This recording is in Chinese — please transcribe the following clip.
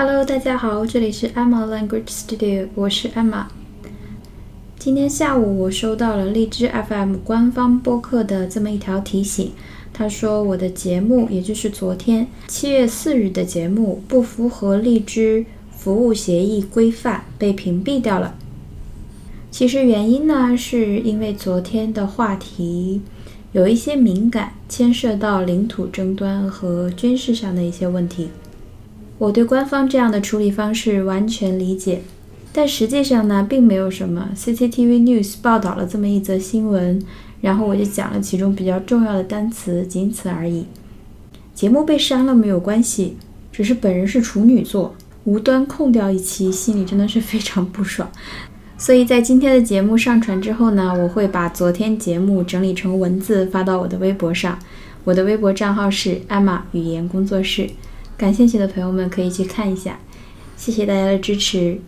Hello，大家好，这里是 Emma Language Studio，我是 Emma。今天下午我收到了荔枝 FM 官方播客的这么一条提醒，他说我的节目，也就是昨天七月四日的节目，不符合荔枝服务协议规范，被屏蔽掉了。其实原因呢，是因为昨天的话题有一些敏感，牵涉到领土争端和军事上的一些问题。我对官方这样的处理方式完全理解，但实际上呢，并没有什么。CCTV News 报道了这么一则新闻，然后我就讲了其中比较重要的单词，仅此而已。节目被删了没有关系，只是本人是处女座，无端空掉一期，心里真的是非常不爽。所以在今天的节目上传之后呢，我会把昨天节目整理成文字发到我的微博上。我的微博账号是艾玛语言工作室。感兴趣的朋友们可以去看一下，谢谢大家的支持。